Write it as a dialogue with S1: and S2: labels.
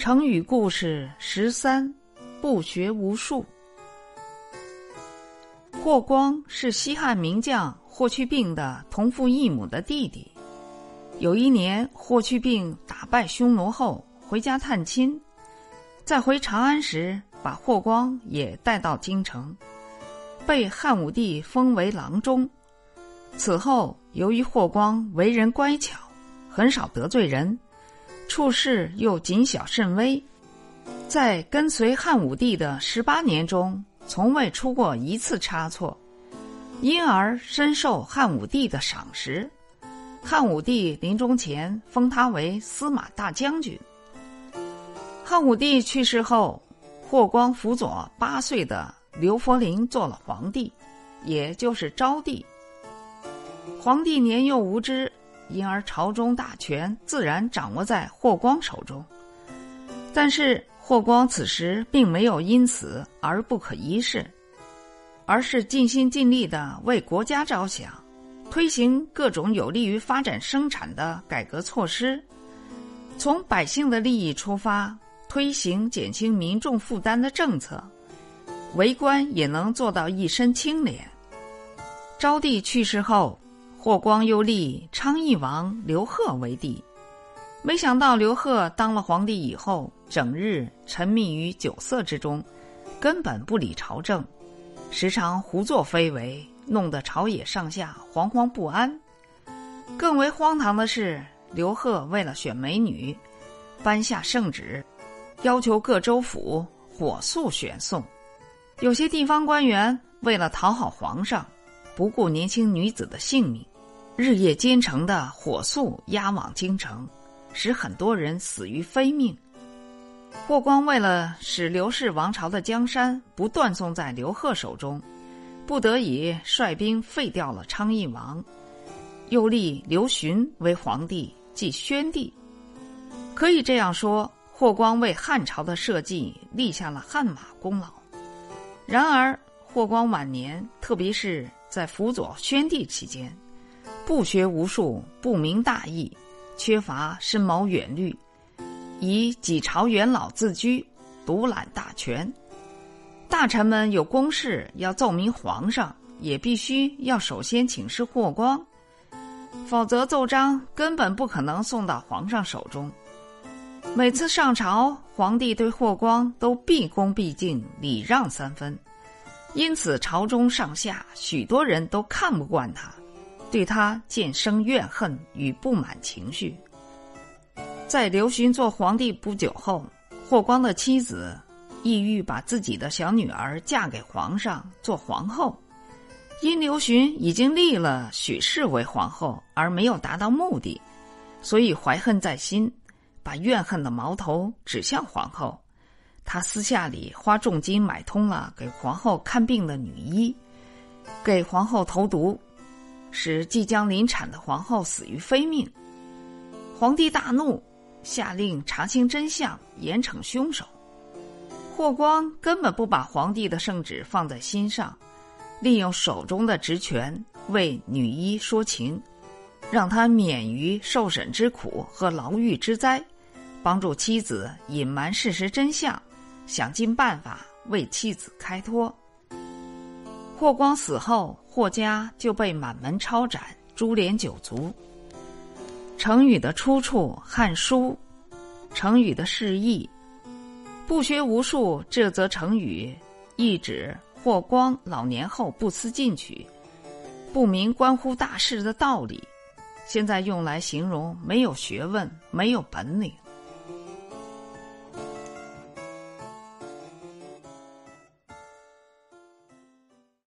S1: 成语故事十三：不学无术。霍光是西汉名将霍去病的同父异母的弟弟。有一年，霍去病打败匈奴后回家探亲，在回长安时，把霍光也带到京城，被汉武帝封为郎中。此后，由于霍光为人乖巧，很少得罪人。处事又谨小慎微，在跟随汉武帝的十八年中，从未出过一次差错，因而深受汉武帝的赏识。汉武帝临终前封他为司马大将军。汉武帝去世后，霍光辅佐八岁的刘弗陵做了皇帝，也就是昭帝。皇帝年幼无知。因而，朝中大权自然掌握在霍光手中。但是，霍光此时并没有因此而不可一世，而是尽心尽力的为国家着想，推行各种有利于发展生产的改革措施，从百姓的利益出发，推行减轻民众负担的政策，为官也能做到一身清廉。昭帝去世后。霍光又立昌邑王刘贺为帝，没想到刘贺当了皇帝以后，整日沉迷于酒色之中，根本不理朝政，时常胡作非为，弄得朝野上下惶惶不安。更为荒唐的是，刘贺为了选美女，颁下圣旨，要求各州府火速选送。有些地方官员为了讨好皇上，不顾年轻女子的性命。日夜兼程的火速押往京城，使很多人死于非命。霍光为了使刘氏王朝的江山不断送在刘贺手中，不得已率兵废掉了昌邑王，又立刘询为皇帝，即宣帝。可以这样说，霍光为汉朝的社稷立下了汗马功劳。然而，霍光晚年，特别是在辅佐宣帝期间，不学无术，不明大义，缺乏深谋远虑，以几朝元老自居，独揽大权。大臣们有公事要奏明皇上，也必须要首先请示霍光，否则奏章根本不可能送到皇上手中。每次上朝，皇帝对霍光都毕恭毕敬，礼让三分，因此朝中上下许多人都看不惯他。对他渐生怨恨与不满情绪。在刘询做皇帝不久后，霍光的妻子意欲把自己的小女儿嫁给皇上做皇后，因刘询已经立了许氏为皇后而没有达到目的，所以怀恨在心，把怨恨的矛头指向皇后。他私下里花重金买通了给皇后看病的女医，给皇后投毒。使即将临产的皇后死于非命，皇帝大怒，下令查清真相，严惩凶手。霍光根本不把皇帝的圣旨放在心上，利用手中的职权为女医说情，让她免于受审之苦和牢狱之灾，帮助妻子隐瞒事实真相，想尽办法为妻子开脱。霍光死后，霍家就被满门抄斩，株连九族。成语的出处《汉书》，成语的释义：不学无术。这则成语意指霍光老年后不思进取，不明关乎大事的道理，现在用来形容没有学问、没有本领。